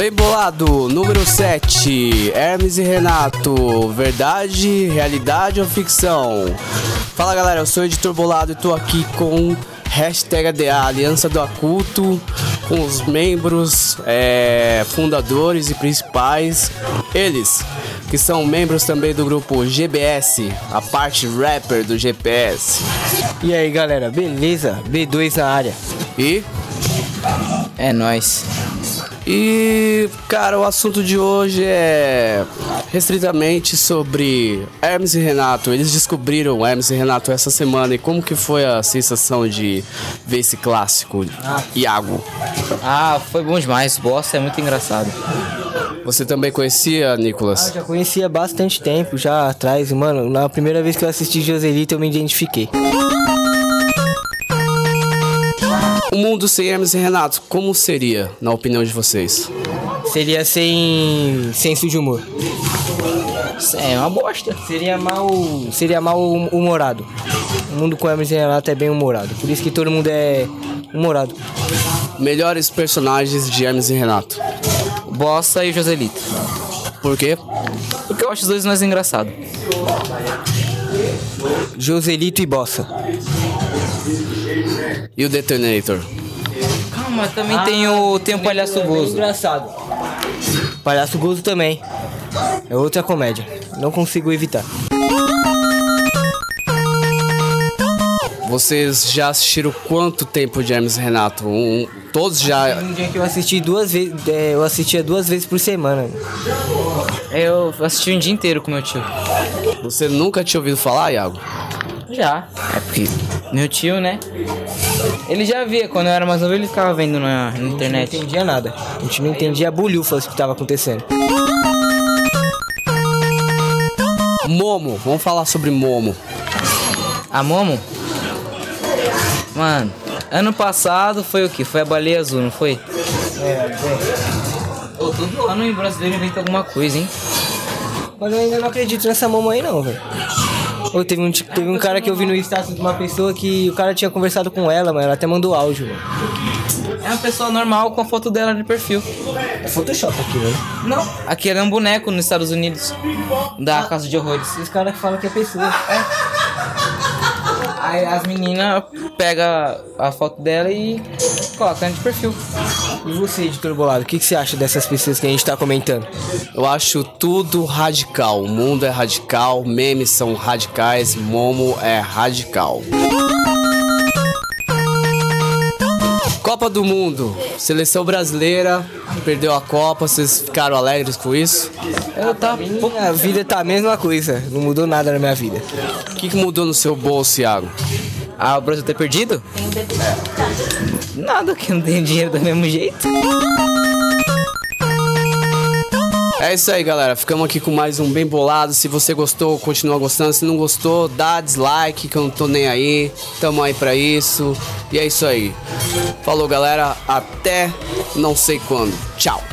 Bem bolado, número 7, Hermes e Renato, verdade, realidade ou ficção? Fala galera, eu sou o editor Bolado e tô aqui com hashtag ADA, Aliança do Aculto, com os membros, é, fundadores e principais, eles, que são membros também do grupo GBS, a parte rapper do GPS. E aí galera, beleza? B2 na área. E É nóis. E, cara, o assunto de hoje é restritamente sobre Hermes e Renato. Eles descobriram Hermes e Renato essa semana e como que foi a sensação de ver esse clássico, Iago? Ah, foi bom demais. Bossa é muito engraçado. Você também conhecia, Nicolas? Eu já conhecia há bastante tempo, já atrás, mano. Na primeira vez que eu assisti Joselito, eu me identifiquei. O mundo sem Hermes e Renato, como seria, na opinião de vocês? Seria sem senso de humor. Isso é uma bosta. Seria mal, seria mal hum- humorado. O mundo com Hermes e Renato é bem humorado. Por isso que todo mundo é humorado. Melhores personagens de Hermes e Renato. Bossa e Joselito. Por quê? Porque eu acho os dois mais engraçados. Joselito e Bossa. E o Detonator? Calma, também tem o, tem o Palhaço Gozo. engraçado. Palhaço Gozo também. É outra comédia. Não consigo evitar. Vocês já assistiram quanto tempo de Hermes e Renato? Um- todos já. Um dia que eu assisti duas vezes, é, eu assistia duas vezes por semana. Eu assisti um dia inteiro com meu tio. Você nunca tinha ouvido falar, Iago? Já. É porque meu tio, né? Ele já via, quando eu era mais novo, ele ficava vendo na, na Não internet. entendia nada. A gente não entendia bolhufas que tava acontecendo. Momo, vamos falar sobre Momo. A Momo? Mano, ano passado foi o que? Foi a baleia azul, não foi? É, é. Ô, todo ano o brasileiro inventa alguma coisa, hein? Mas eu ainda não acredito nessa mamãe aí não, velho. Ô, teve um, teve um cara que eu vi no status de uma pessoa que o cara tinha conversado com ela, mas ela até mandou áudio, velho. É uma pessoa normal com a foto dela de perfil. É Photoshop aquilo, né? Não, aquele é um boneco nos Estados Unidos. Da Casa de Horrores. Os caras que falam que é pessoa. Aí as meninas pegam a foto dela e colocam de perfil. E você, editor bolado, o que, que você acha dessas pessoas que a gente tá comentando? Eu acho tudo radical. O mundo é radical, memes são radicais, Momo é radical. Copa do Mundo, seleção brasileira perdeu a Copa, vocês ficaram alegres com isso? Eu tava. A vida tá a mesma coisa, não mudou nada na minha vida. O que, que mudou no seu bolso, Iago? Ah, o Brasil ter perdido? Nada, que não tem dinheiro do mesmo jeito. É isso aí, galera. Ficamos aqui com mais um Bem Bolado. Se você gostou, continua gostando. Se não gostou, dá dislike, que eu não tô nem aí. Tamo aí pra isso. E é isso aí. Falou, galera. Até não sei quando. Tchau.